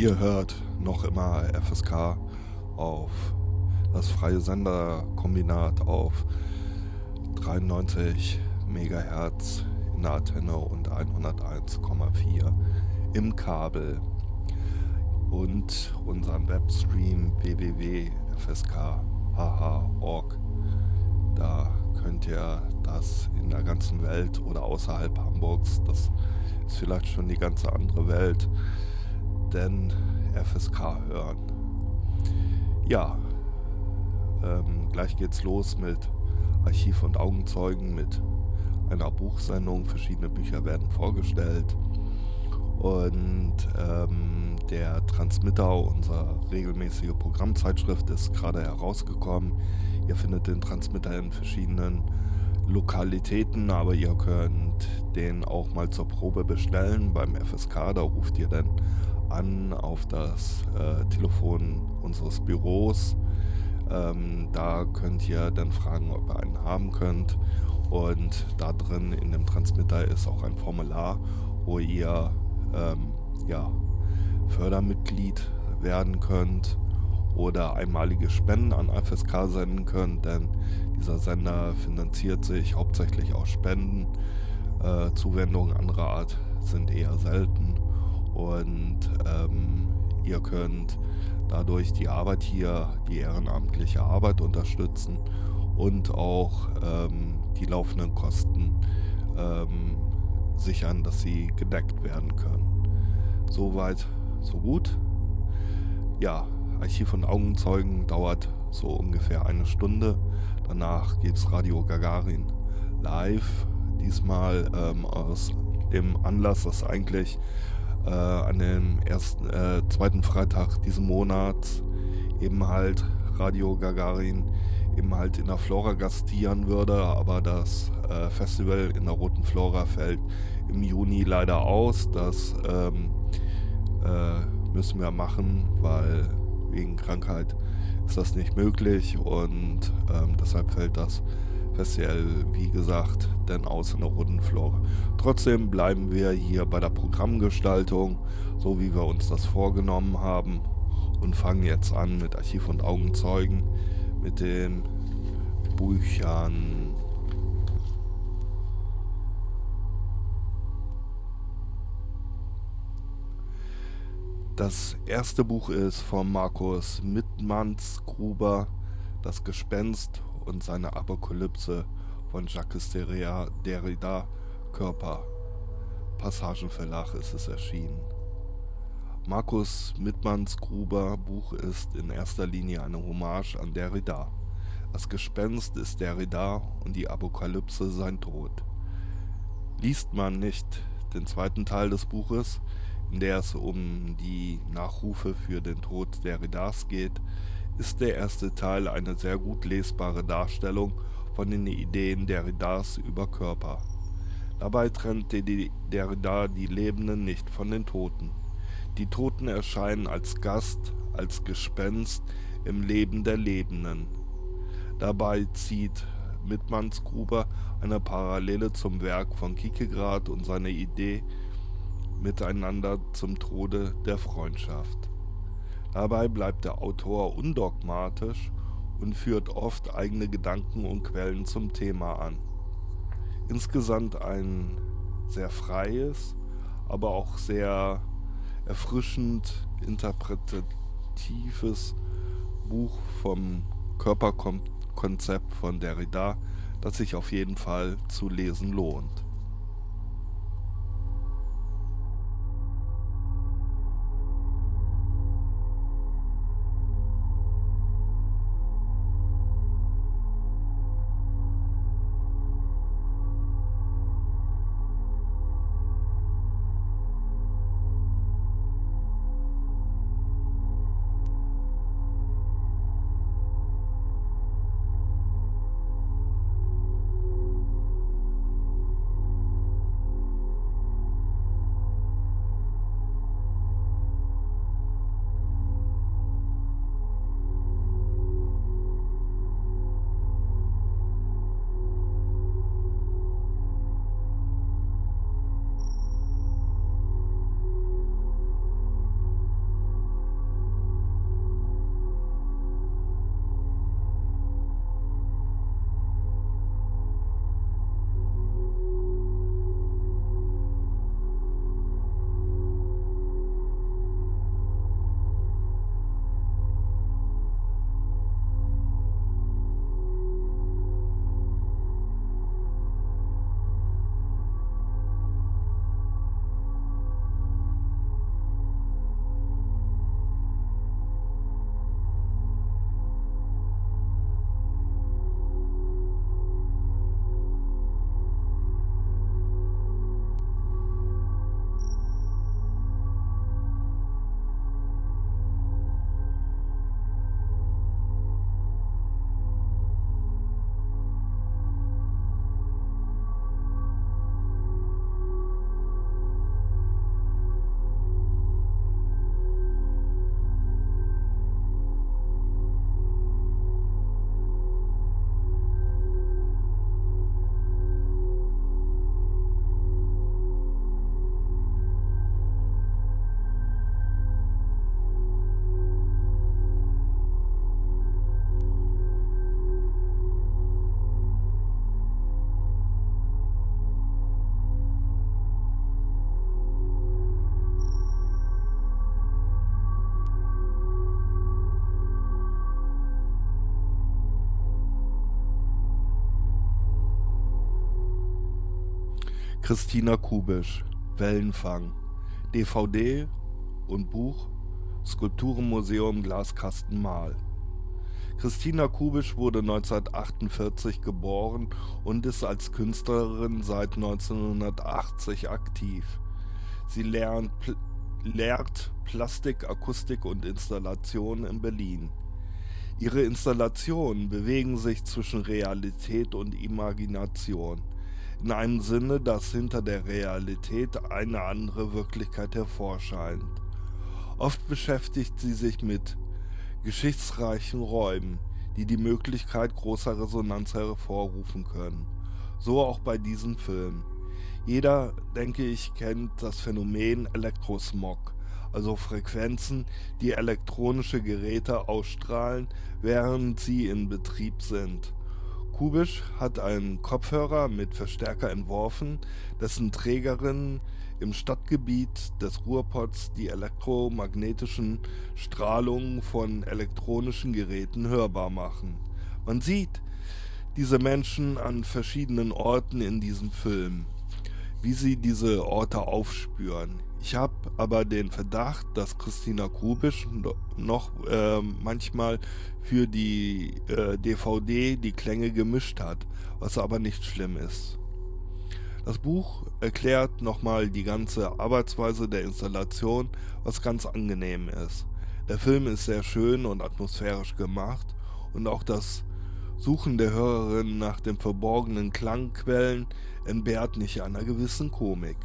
Ihr hört noch immer FSK auf das freie Senderkombinat auf 93 MHz in der Antenne und 101,4 im Kabel und unseren Webstream www.fsk.org. Da könnt ihr das in der ganzen Welt oder außerhalb Hamburgs, das ist vielleicht schon die ganze andere Welt, denn FSK hören. Ja, ähm, gleich geht's los mit Archiv und Augenzeugen, mit einer Buchsendung. Verschiedene Bücher werden vorgestellt. Und ähm, der Transmitter, unsere regelmäßige Programmzeitschrift, ist gerade herausgekommen. Ihr findet den Transmitter in verschiedenen Lokalitäten, aber ihr könnt den auch mal zur Probe bestellen beim FSK. Da ruft ihr dann an auf das äh, Telefon unseres Büros. Ähm, da könnt ihr dann fragen, ob ihr einen haben könnt. Und da drin in dem Transmitter ist auch ein Formular, wo ihr ähm, ja, Fördermitglied werden könnt oder einmalige Spenden an FSK senden könnt, denn dieser Sender finanziert sich hauptsächlich aus Spenden. Äh, Zuwendungen anderer Art sind eher selten und ähm, ihr könnt dadurch die Arbeit hier, die ehrenamtliche Arbeit unterstützen und auch ähm, die laufenden Kosten ähm, sichern, dass sie gedeckt werden können. Soweit, so gut. Ja, Archiv und Augenzeugen dauert so ungefähr eine Stunde. Danach gibt es Radio Gagarin live. Diesmal ähm, aus dem Anlass, dass eigentlich äh, an dem ersten, äh, zweiten Freitag diesen Monats eben halt Radio Gagarin eben halt in der Flora gastieren würde, aber das äh, Festival in der Roten Flora fällt im Juni leider aus. Das ähm, äh, müssen wir machen, weil wegen Krankheit ist das nicht möglich und ähm, deshalb fällt das Festival, wie gesagt, denn aus in der Roten Flora. Trotzdem bleiben wir hier bei der Programmgestaltung, so wie wir uns das vorgenommen haben und fangen jetzt an mit Archiv und Augenzeugen mit den Büchern. Das erste Buch ist von Markus Mittmanns-Gruber, Das Gespenst und seine Apokalypse von Jacques Derrida, Körper. Passagenverlag ist es erschienen. Markus Mittmanns Gruber Buch ist in erster Linie eine Hommage an Derrida. Das Gespenst ist Derrida und die Apokalypse sein Tod. Liest man nicht den zweiten Teil des Buches, in der es um die Nachrufe für den Tod Derridas geht, ist der erste Teil eine sehr gut lesbare Darstellung von den Ideen Derridas über Körper. Dabei trennt Derrida die Lebenden nicht von den Toten. Die Toten erscheinen als Gast, als Gespenst im Leben der Lebenden. Dabei zieht Mittmannsgruber eine Parallele zum Werk von Kierkegaard und seine Idee Miteinander zum Tode der Freundschaft. Dabei bleibt der Autor undogmatisch und führt oft eigene Gedanken und Quellen zum Thema an. Insgesamt ein sehr freies, aber auch sehr erfrischend interpretatives Buch vom Körperkonzept von Derrida, das sich auf jeden Fall zu lesen lohnt. Christina Kubisch, Wellenfang, DVD und Buch Skulpturenmuseum Glaskasten Mal. Christina Kubisch wurde 1948 geboren und ist als Künstlerin seit 1980 aktiv. Sie lernt, pl lehrt Plastik, Akustik und Installation in Berlin. Ihre Installationen bewegen sich zwischen Realität und Imagination, in einem Sinne, dass hinter der Realität eine andere Wirklichkeit hervorscheint. Oft beschäftigt sie sich mit geschichtsreichen Räumen, die die Möglichkeit großer Resonanz hervorrufen können. So auch bei diesem Film. Jeder, denke ich, kennt das Phänomen Elektrosmog, also Frequenzen, die elektronische Geräte ausstrahlen, während sie in Betrieb sind. Kubisch hat einen Kopfhörer mit Verstärker entworfen, dessen Trägerinnen im Stadtgebiet des Ruhrpots die elektromagnetischen Strahlungen von elektronischen Geräten hörbar machen. Man sieht diese Menschen an verschiedenen Orten in diesem Film, wie sie diese Orte aufspüren. Ich habe aber den Verdacht, dass Christina Kubisch noch äh, manchmal für die äh, DVD die Klänge gemischt hat, was aber nicht schlimm ist. Das Buch erklärt nochmal die ganze Arbeitsweise der Installation, was ganz angenehm ist. Der Film ist sehr schön und atmosphärisch gemacht und auch das Suchen der Hörerin nach den verborgenen Klangquellen entbehrt nicht einer gewissen Komik.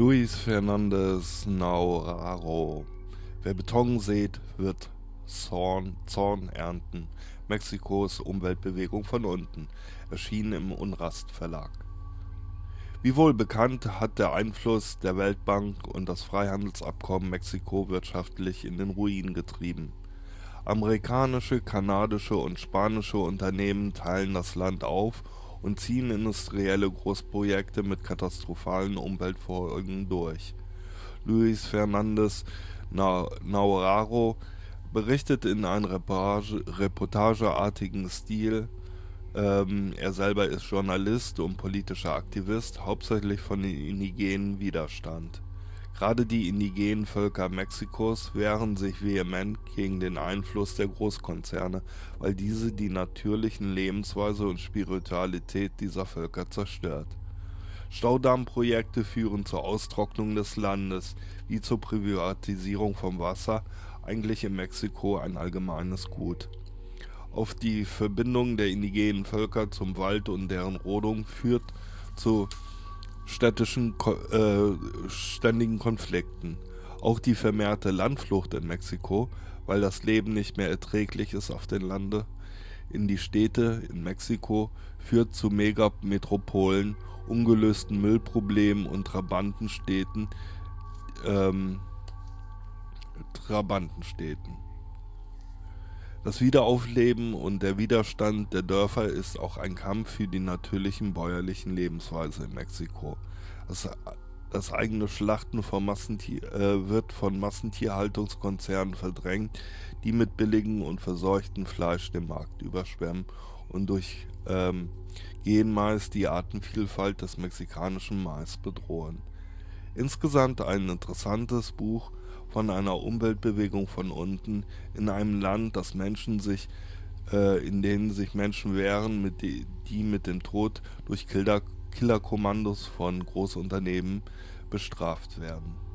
Luis Fernandez Nauraro. Wer Beton sät, wird Zorn, Zorn ernten. Mexikos Umweltbewegung von unten. Erschienen im Unrast Verlag. Wie wohl bekannt hat der Einfluss der Weltbank und das Freihandelsabkommen Mexiko wirtschaftlich in den Ruin getrieben. Amerikanische, kanadische und spanische Unternehmen teilen das Land auf und ziehen industrielle Großprojekte mit katastrophalen Umweltfolgen durch. Luis Fernandez Nauraro berichtet in einem Reportage, reportageartigen Stil. Ähm, er selber ist Journalist und politischer Aktivist, hauptsächlich von den indigenen Widerstand. Gerade die indigenen Völker Mexikos wehren sich vehement gegen den Einfluss der Großkonzerne, weil diese die natürlichen Lebensweise und Spiritualität dieser Völker zerstört. Staudammprojekte führen zur Austrocknung des Landes, wie zur Privatisierung von Wasser, eigentlich in Mexiko ein allgemeines Gut. Auf die Verbindung der indigenen Völker zum Wald und deren Rodung führt zu städtischen äh, ständigen Konflikten. Auch die vermehrte Landflucht in Mexiko, weil das Leben nicht mehr erträglich ist auf den Lande, in die Städte in Mexiko führt zu Megametropolen, ungelösten Müllproblemen und Trabantenstädten, ähm, Trabantenstädten. Das Wiederaufleben und der Widerstand der Dörfer ist auch ein Kampf für die natürlichen bäuerlichen Lebensweise in Mexiko. Das, das eigene Schlachten von Massentier, äh, wird von Massentierhaltungskonzernen verdrängt, die mit billigem und verseuchtem Fleisch den Markt überschwemmen und durch ähm, Genmais die Artenvielfalt des mexikanischen Mais bedrohen. Insgesamt ein interessantes Buch, von einer Umweltbewegung von unten in einem Land, das Menschen sich, äh, in denen sich Menschen wehren, mit die, die mit dem Tod durch Killer, Killerkommandos von Großunternehmen bestraft werden.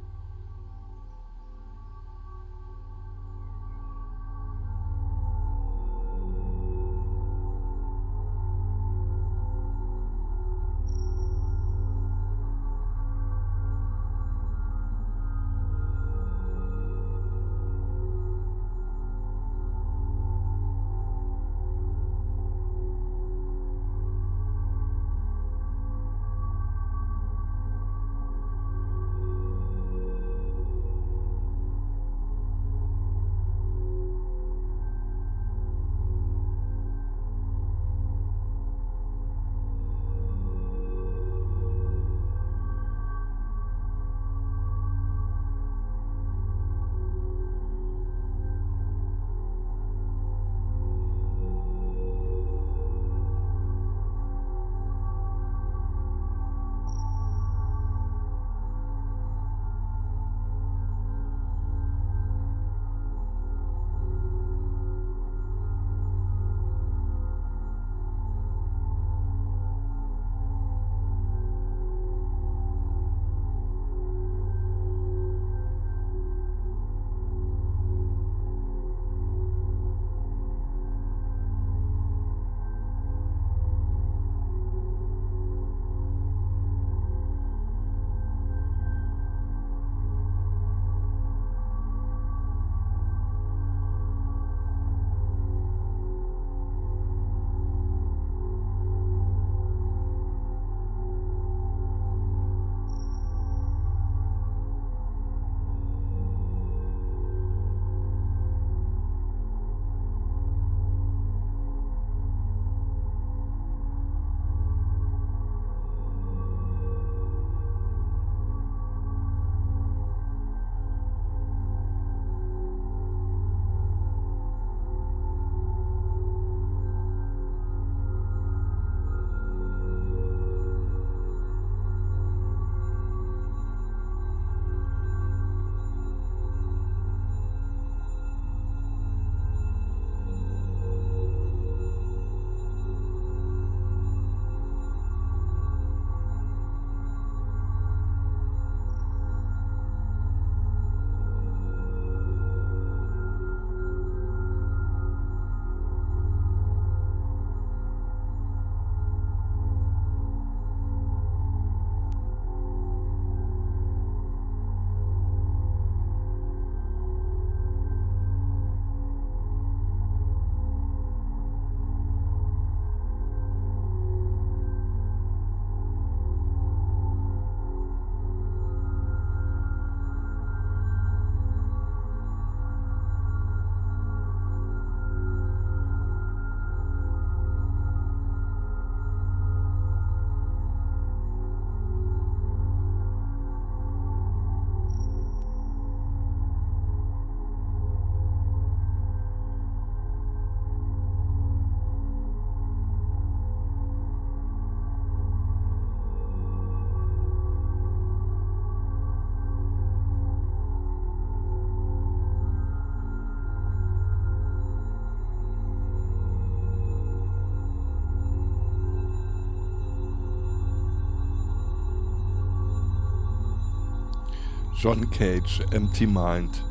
John Cage, Empty Mind.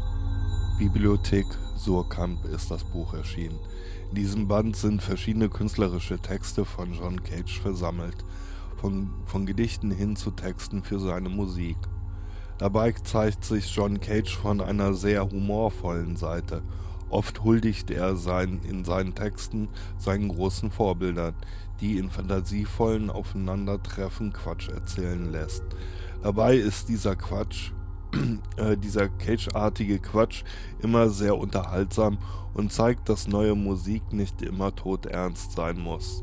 Bibliothek Surkamp ist das Buch erschienen. In diesem Band sind verschiedene künstlerische Texte von John Cage versammelt, von, von Gedichten hin zu Texten für seine Musik. Dabei zeigt sich John Cage von einer sehr humorvollen Seite. Oft huldigt er sein, in seinen Texten seinen großen Vorbildern, die in fantasievollen Aufeinandertreffen Quatsch erzählen lässt. Dabei ist dieser Quatsch äh, dieser Cage-artige Quatsch immer sehr unterhaltsam und zeigt, dass neue Musik nicht immer todernst sein muss.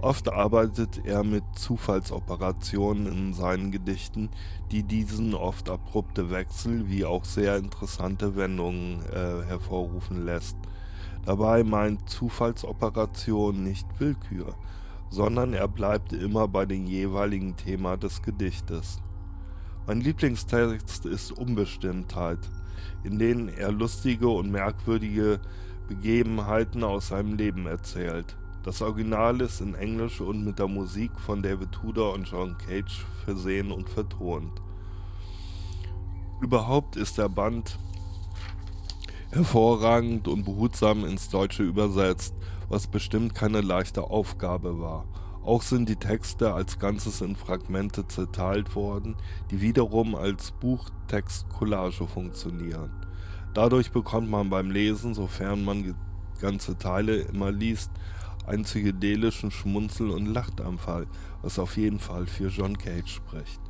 Oft arbeitet er mit Zufallsoperationen in seinen Gedichten, die diesen oft abrupte Wechsel wie auch sehr interessante Wendungen äh, hervorrufen lässt. Dabei meint Zufallsoperation nicht Willkür, sondern er bleibt immer bei dem jeweiligen Thema des Gedichtes. Mein Lieblingstext ist Unbestimmtheit, in denen er lustige und merkwürdige Begebenheiten aus seinem Leben erzählt. Das Original ist in Englisch und mit der Musik von David Tudor und John Cage versehen und vertont. Überhaupt ist der Band hervorragend und behutsam ins Deutsche übersetzt, was bestimmt keine leichte Aufgabe war. Auch sind die Texte als Ganzes in Fragmente zerteilt worden, die wiederum als Buchtext-Collage funktionieren. Dadurch bekommt man beim Lesen, sofern man ganze Teile immer liest, einen psychedelischen Schmunzel- und Lachtanfall, was auf jeden Fall für John Cage spricht.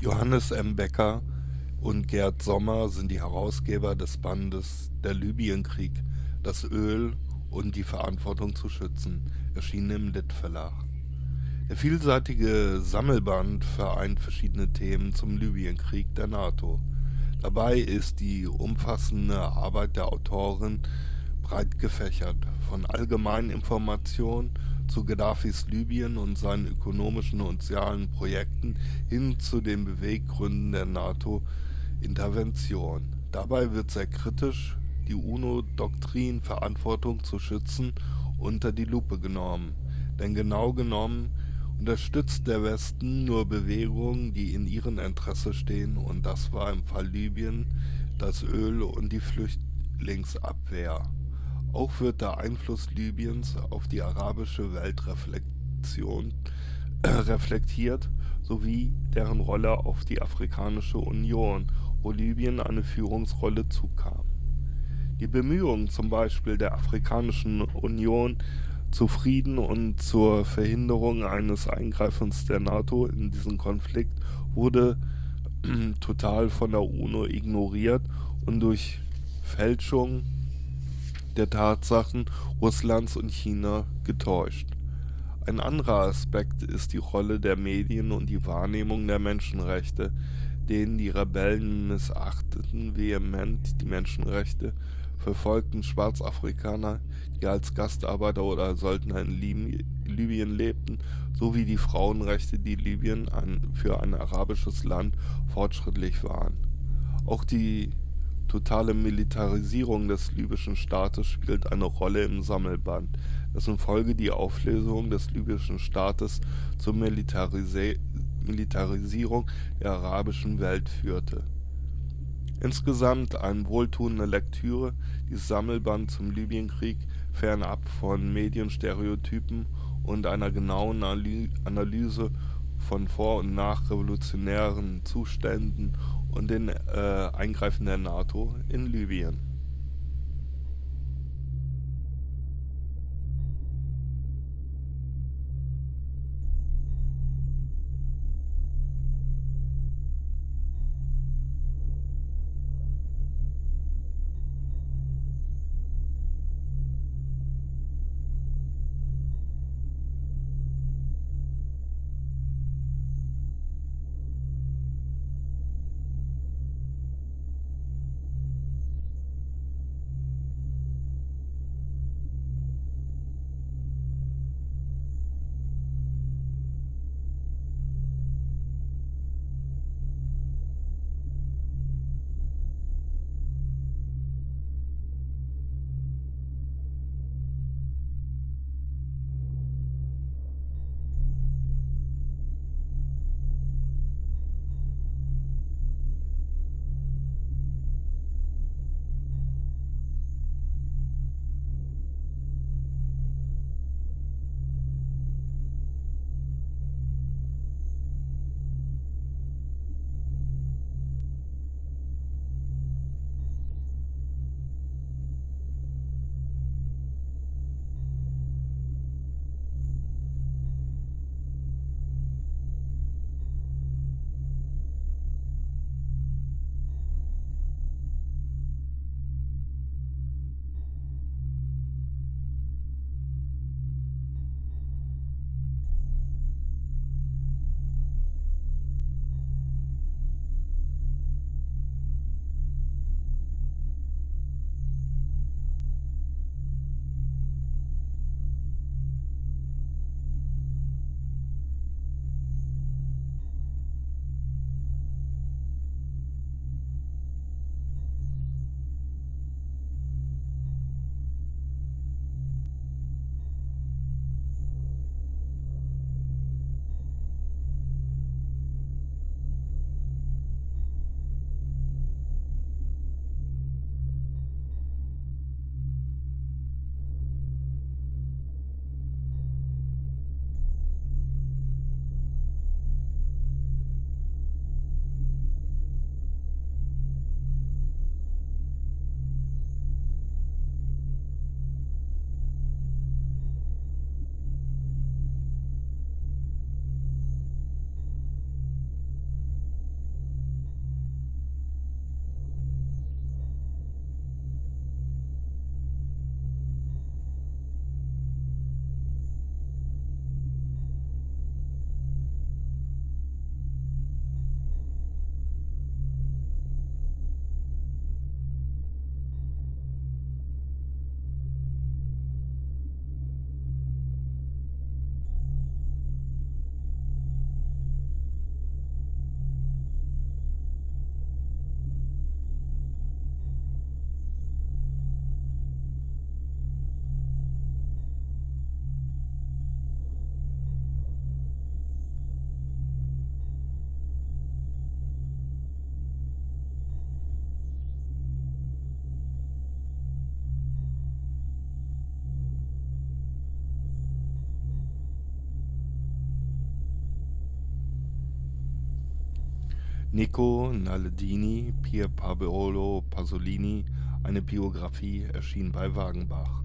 Johannes M. Becker und Gerd Sommer sind die Herausgeber des Bandes Der Libyenkrieg, das Öl und die Verantwortung zu schützen, erschienen im Litt Verlag. Der vielseitige Sammelband vereint verschiedene Themen zum Libyenkrieg der NATO. Dabei ist die umfassende Arbeit der Autorin breit gefächert, von allgemeinen Informationen zu Gaddafis Libyen und seinen ökonomischen und sozialen Projekten hin zu den Beweggründen der NATO-Intervention. Dabei wird sehr kritisch die UNO-Doktrin Verantwortung zu schützen unter die Lupe genommen, denn genau genommen unterstützt der Westen nur Bewegungen, die in ihrem Interesse stehen, und das war im Fall Libyen das Öl und die Flüchtlingsabwehr. Auch wird der Einfluss Libyens auf die arabische Weltreflexion äh, reflektiert, sowie deren Rolle auf die Afrikanische Union, wo Libyen eine Führungsrolle zukam. Die Bemühungen zum Beispiel der Afrikanischen Union zu Frieden und zur Verhinderung eines Eingreifens der NATO in diesen Konflikt wurde äh, total von der UNO ignoriert und durch Fälschung der Tatsachen Russlands und China getäuscht. Ein anderer Aspekt ist die Rolle der Medien und die Wahrnehmung der Menschenrechte, denen die Rebellen missachteten vehement die Menschenrechte, verfolgten Schwarzafrikaner, die als Gastarbeiter oder Söldner in Libyen lebten, sowie die Frauenrechte, die Libyen für ein arabisches Land fortschrittlich waren. Auch die totale Militarisierung des libyschen Staates spielt eine Rolle im Sammelband, dessen Folge die Auflösung des libyschen Staates zur Militarisierung der arabischen Welt führte. Insgesamt eine wohltuende Lektüre, die Sammelband zum Libyenkrieg fernab von Medienstereotypen und einer genauen Analyse von vor- und nachrevolutionären Zuständen und den äh, Eingreifen der NATO in Libyen. Nico Naledini, Pier Paolo Pasolini, eine Biografie erschien bei Wagenbach.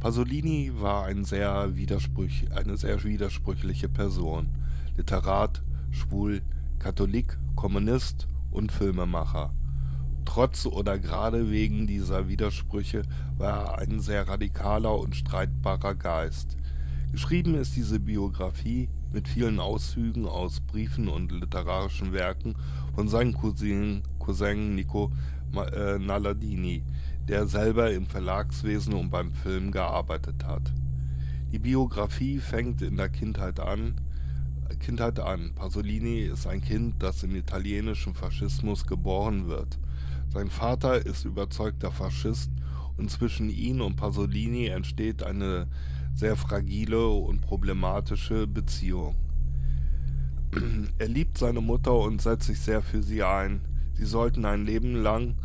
Pasolini war ein sehr eine sehr widersprüchliche Person. Literat, schwul, Katholik, Kommunist und Filmemacher. Trotz oder gerade wegen dieser Widersprüche war er ein sehr radikaler und streitbarer Geist. Geschrieben ist diese Biografie mit vielen Auszügen aus Briefen und literarischen Werken von seinem Cousin, Nico äh, Naladini, der selber im Verlagswesen und beim Film gearbeitet hat. Die Biografie fängt in der Kindheit an. Kindheit an. Pasolini ist ein Kind, das im italienischen Faschismus geboren wird. Sein Vater ist überzeugter Faschist und zwischen ihm und Pasolini entsteht eine sehr fragile und problematische Beziehung. Er liebt seine Mutter und setzt sich sehr für sie ein. Sie sollten ein Leben lang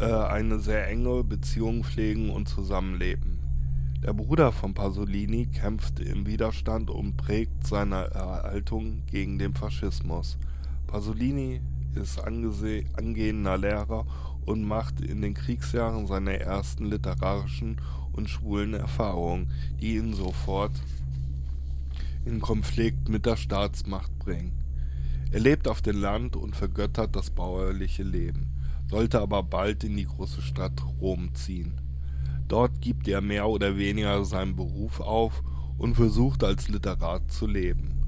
äh, eine sehr enge Beziehung pflegen und zusammenleben. Der Bruder von Pasolini kämpft im Widerstand und prägt seine Erhaltung gegen den Faschismus. Pasolini ist angehender Lehrer und macht in den Kriegsjahren seine ersten literarischen und schwulen Erfahrungen, die ihn sofort in Konflikt mit der Staatsmacht bringen. Er lebt auf dem Land und vergöttert das bäuerliche Leben, sollte aber bald in die große Stadt Rom ziehen. Dort gibt er mehr oder weniger seinen Beruf auf und versucht als Literat zu leben.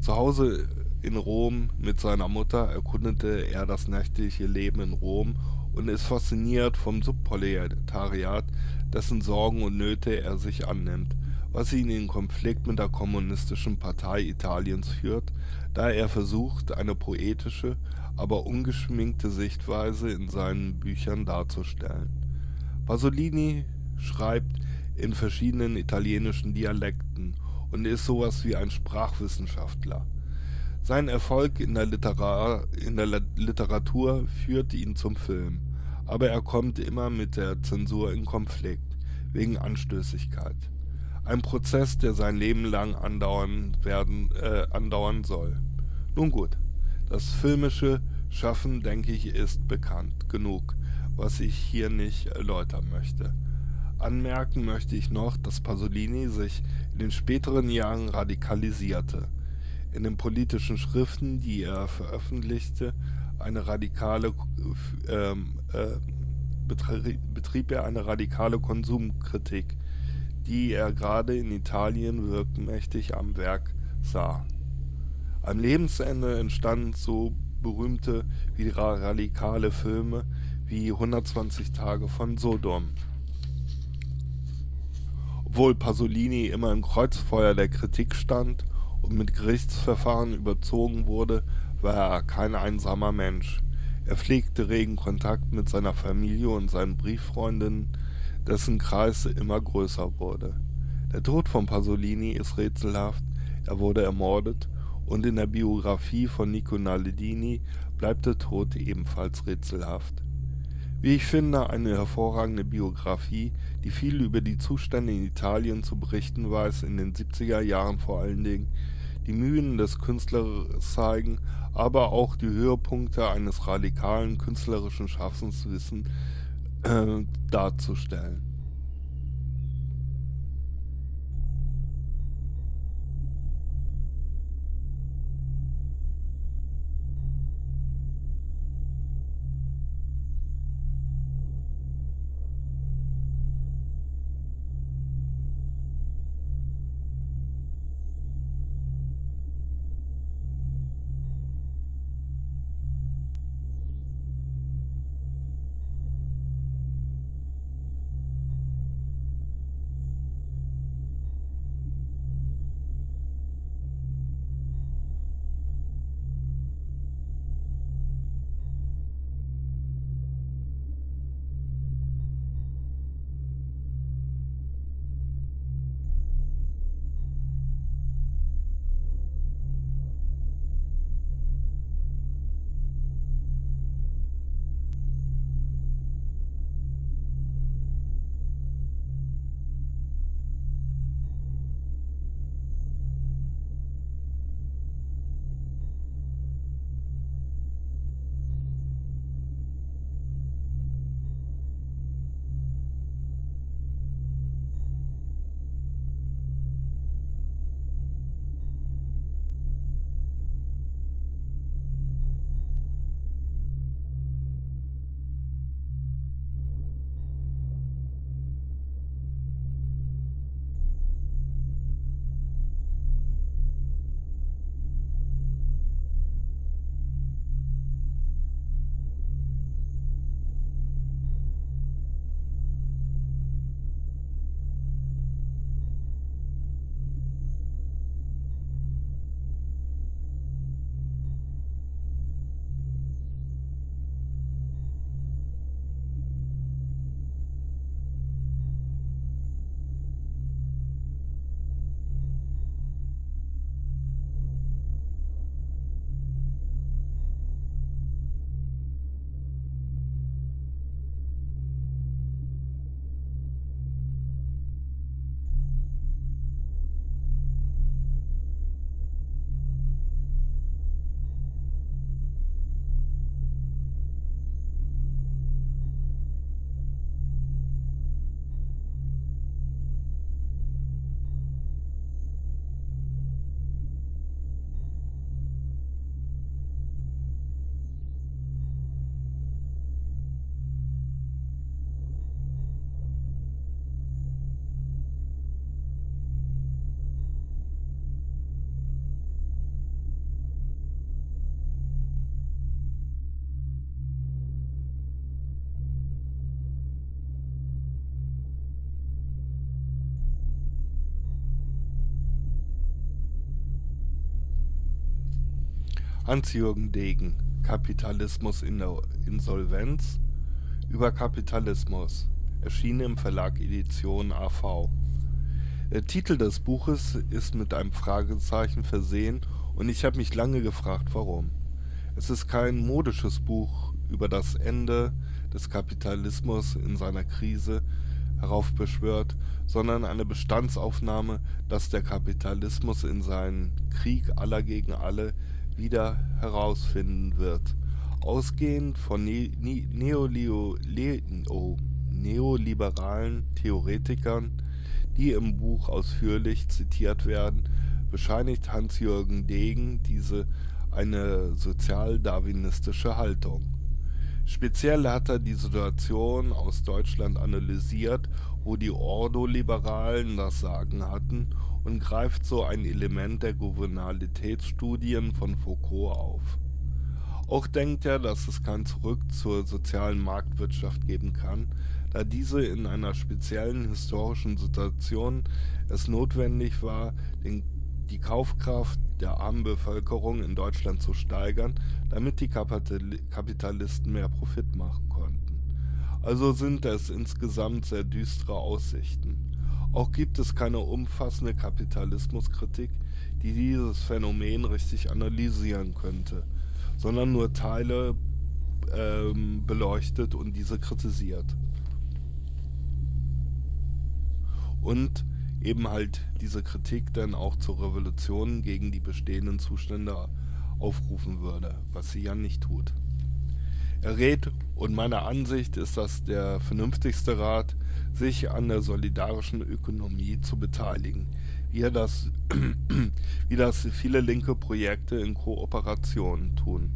Zu Hause in Rom mit seiner Mutter erkundete er das nächtliche Leben in Rom und ist fasziniert vom Subproletariat, dessen Sorgen und Nöte er sich annimmt, was ihn in Konflikt mit der Kommunistischen Partei Italiens führt, da er versucht, eine poetische, aber ungeschminkte Sichtweise in seinen Büchern darzustellen. Pasolini schreibt in verschiedenen italienischen Dialekten und ist sowas wie ein Sprachwissenschaftler. Sein Erfolg in der, Literatur führt ihn zum Film aber er kommt immer mit der Zensur in Konflikt, wegen Anstößigkeit. Ein Prozess, der sein Leben lang andauern, werden, äh, andauern soll. Nun gut, das filmische Schaffen, denke ich, ist bekannt genug, was ich hier nicht erläutern möchte. Anmerken möchte ich noch, dass Pasolini sich in den späteren Jahren radikalisierte. In den politischen Schriften, die er veröffentlichte, eine radikale ähm, äh, betrieb er eine radikale Konsumkritik, die er gerade in Italien wirkmächtig am Werk sah. Am Lebensende entstanden so berühmte wie radikale Filme wie 120 Tage von Sodom. Obwohl Pasolini immer im Kreuzfeuer der Kritik stand mit Gerichtsverfahren überzogen wurde, war er kein einsamer Mensch. Er pflegte regen Kontakt mit seiner Familie und seinen Brieffreundinnen, dessen Kreis immer größer wurde. Der Tod von Pasolini ist rätselhaft, er wurde ermordet und in der Biografie von Nico Naledini bleibt der Tod ebenfalls rätselhaft. Wie ich finde, eine hervorragende Biografie, die viel über die Zustände in Italien zu berichten weiß, in den 70er Jahren vor allen Dingen, die Mühen des Künstlers zeigen, aber auch die Höhepunkte eines radikalen künstlerischen Schaffens wissen äh, darzustellen. Hans-Jürgen Degen, Kapitalismus in der Insolvenz, über Kapitalismus, erschienen im Verlag Edition AV. Der Titel des Buches ist mit einem Fragezeichen versehen und ich habe mich lange gefragt, warum. Es ist kein modisches Buch über das Ende des Kapitalismus in seiner Krise heraufbeschwört, sondern eine Bestandsaufnahme, dass der Kapitalismus in seinem Krieg aller gegen alle wieder herausfinden wird. Ausgehend von ne ne oh, neoliberalen Theoretikern, die im Buch ausführlich zitiert werden, bescheinigt Hans-Jürgen Degen diese eine sozialdarwinistische Haltung. Speziell hat er die Situation aus Deutschland analysiert, wo die Ordo-Liberalen das Sagen hatten und greift so ein Element der Gouvernementsstudien von Foucault auf. Auch denkt er, dass es kein Zurück zur sozialen Marktwirtschaft geben kann, da diese in einer speziellen historischen Situation es notwendig war, den, die Kaufkraft der armen Bevölkerung in Deutschland zu steigern, damit die Kapitalisten mehr Profit machen konnten. Also sind es insgesamt sehr düstere Aussichten. Auch gibt es keine umfassende Kapitalismuskritik, die dieses Phänomen richtig analysieren könnte, sondern nur Teile ähm, beleuchtet und diese kritisiert. Und eben halt diese Kritik dann auch zur Revolution gegen die bestehenden Zustände aufrufen würde, was sie ja nicht tut. Er rät, und meiner Ansicht ist das der vernünftigste Rat, sich an der solidarischen Ökonomie zu beteiligen, wie, das, wie das viele linke Projekte in Kooperation tun.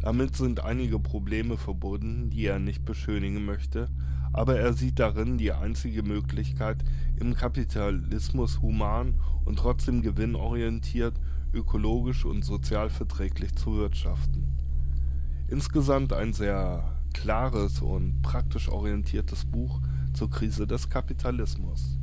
Damit sind einige Probleme verbunden, die er nicht beschönigen möchte, aber er sieht darin die einzige Möglichkeit, im Kapitalismus human und trotzdem gewinnorientiert, ökologisch und sozial verträglich zu wirtschaften. Insgesamt ein sehr klares und praktisch orientiertes Buch zur Krise des Kapitalismus.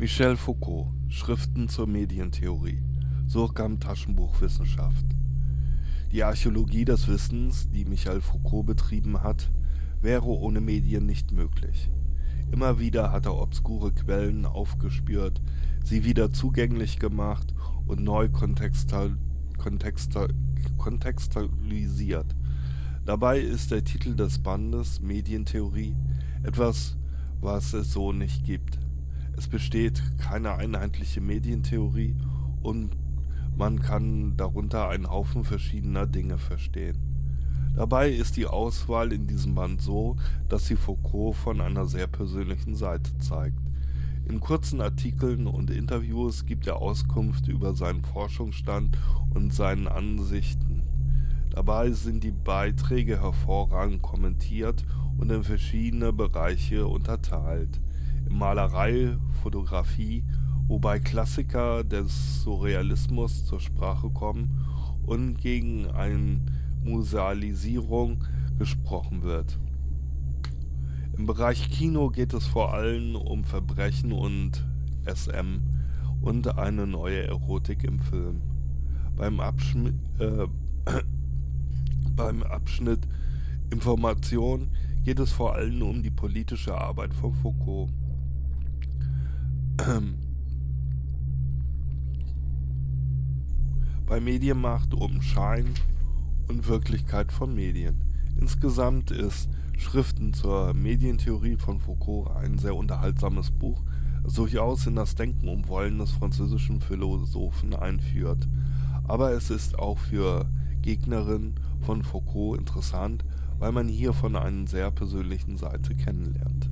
Michel Foucault, Schriften zur Medientheorie, Surkam Taschenbuch Wissenschaft. Die Archäologie des Wissens, die Michel Foucault betrieben hat, wäre ohne Medien nicht möglich. Immer wieder hat er obskure Quellen aufgespürt, sie wieder zugänglich gemacht und neu kontextual, kontextual, kontextualisiert. Dabei ist der Titel des Bandes Medientheorie etwas, was es so nicht gibt. Es besteht keine einheitliche Medientheorie und man kann darunter einen Haufen verschiedener Dinge verstehen. Dabei ist die Auswahl in diesem Band so, dass sie Foucault von einer sehr persönlichen Seite zeigt. In kurzen Artikeln und Interviews gibt er Auskunft über seinen Forschungsstand und seinen Ansichten. Dabei sind die Beiträge hervorragend kommentiert und in verschiedene Bereiche unterteilt Malerei, Fotografie, wobei Klassiker des Surrealismus zur Sprache kommen und gegen eine Musealisierung gesprochen wird. Im Bereich Kino geht es vor allem um Verbrechen und SM und eine neue Erotik im Film. Beim, Abschm äh, beim Abschnitt Information geht es vor allem um die politische Arbeit von Foucault. Bei Medienmacht um Schein und Wirklichkeit von Medien. Insgesamt ist Schriften zur Medientheorie von Foucault ein sehr unterhaltsames Buch, das durchaus in das Denken und Wollen des französischen Philosophen einführt. Aber es ist auch für Gegnerinnen von Foucault interessant, weil man hier von einer sehr persönlichen Seite kennenlernt.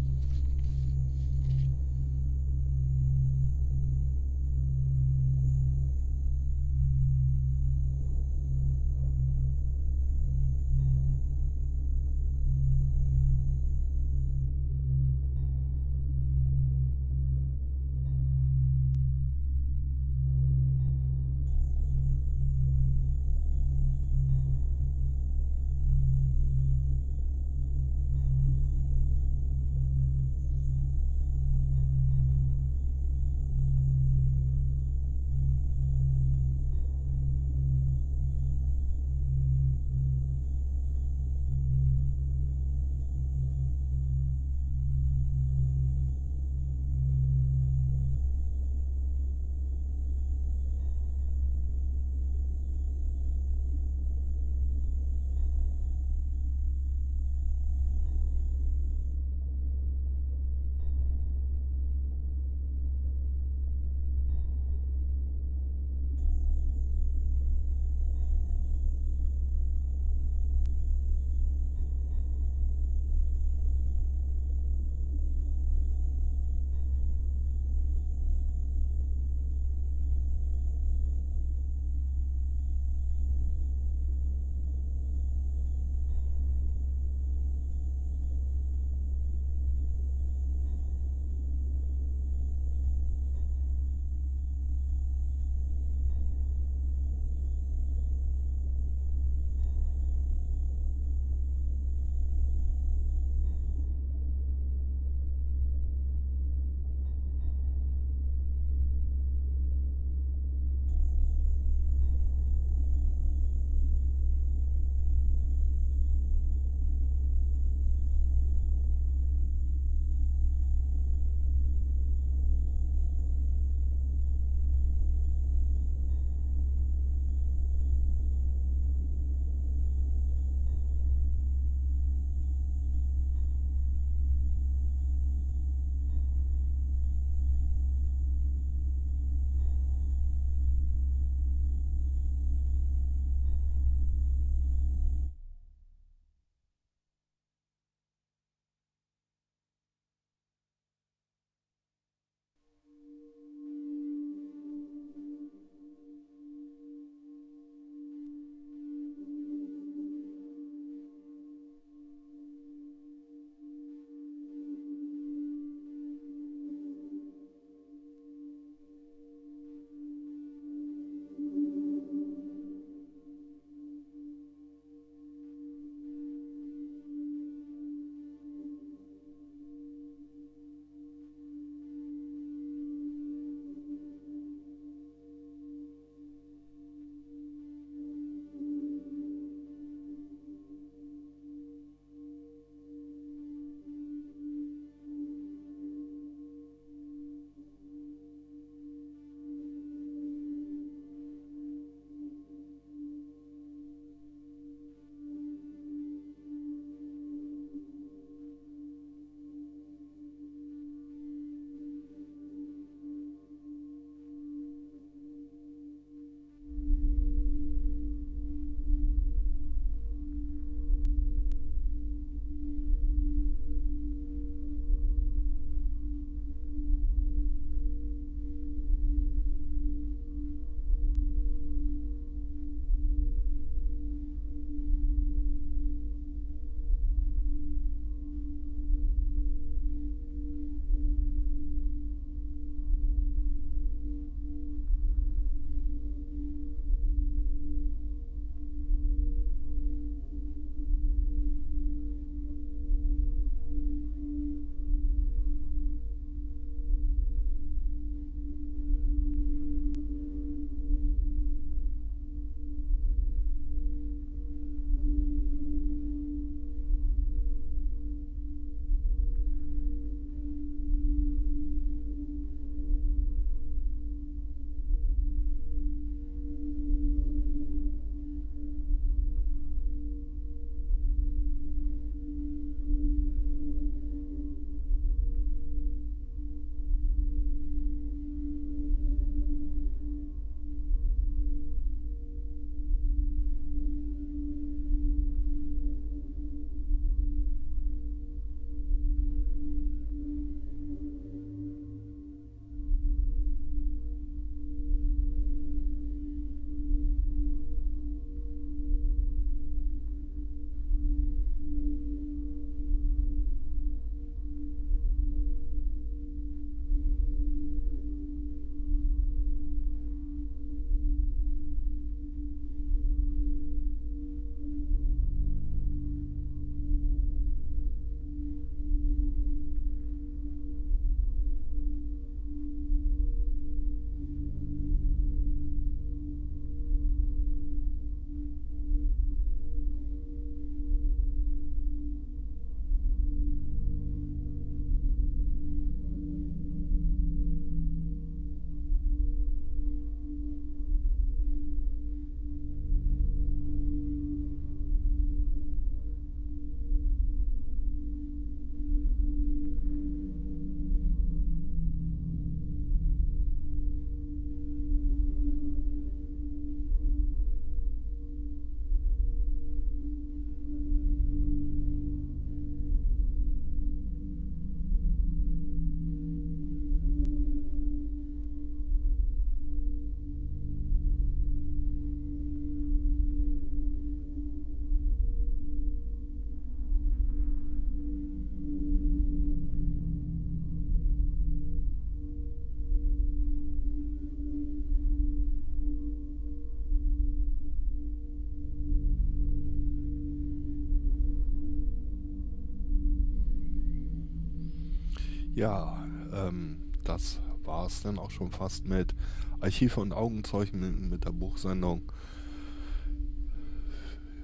Ja, ähm, das war es dann auch schon fast mit Archive und Augenzeugen mit, mit der Buchsendung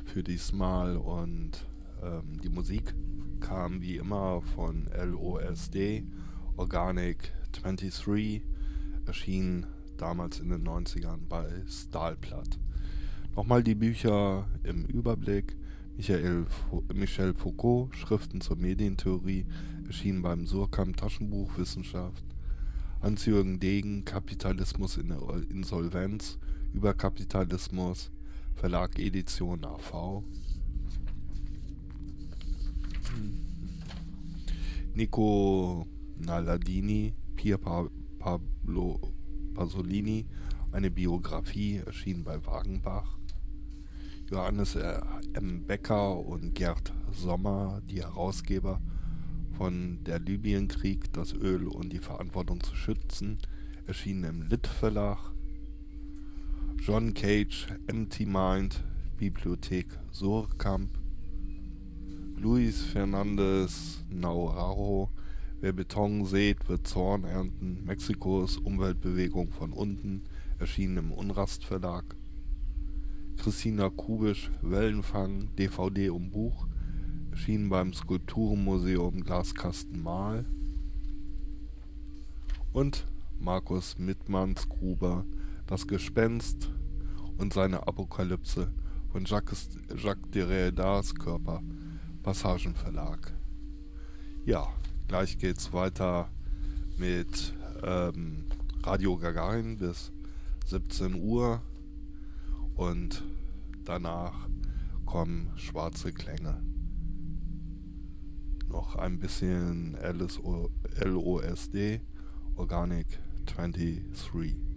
für diesmal und ähm, die Musik kam wie immer von LOSD, Organic 23, erschien damals in den 90ern bei Stahlplatt. Nochmal die Bücher im Überblick. Michael, Michel Foucault, Schriften zur Medientheorie, erschienen beim Surkamp Taschenbuch Wissenschaft. Hans-Jürgen Degen, Kapitalismus in der Insolvenz, Überkapitalismus, Verlag Edition AV. Nico Naladini, Pier pa Pablo Pasolini, eine Biografie, erschien bei Wagenbach. Johannes M. Becker und Gerd Sommer, die Herausgeber von Der Libyenkrieg, das Öl und die Verantwortung zu schützen, erschienen im Lit Verlag. John Cage, Empty Mind, Bibliothek Surkamp. Luis Fernandez Nauraro, Wer Beton sät, wird Zorn ernten. Mexikos Umweltbewegung von unten, erschienen im Unrast Verlag. Christina Kubisch, Wellenfang, DVD und Buch, erschienen beim Skulpturenmuseum Glaskasten Mal. Und Markus Mittmanns Gruber, Das Gespenst und seine Apokalypse von Jacques, Jacques Derridas Körper, Passagenverlag. Ja, gleich geht's weiter mit ähm, Radio Gagarin bis 17 Uhr und danach kommen schwarze Klänge noch ein bisschen LSO, LOSD, Organic 23.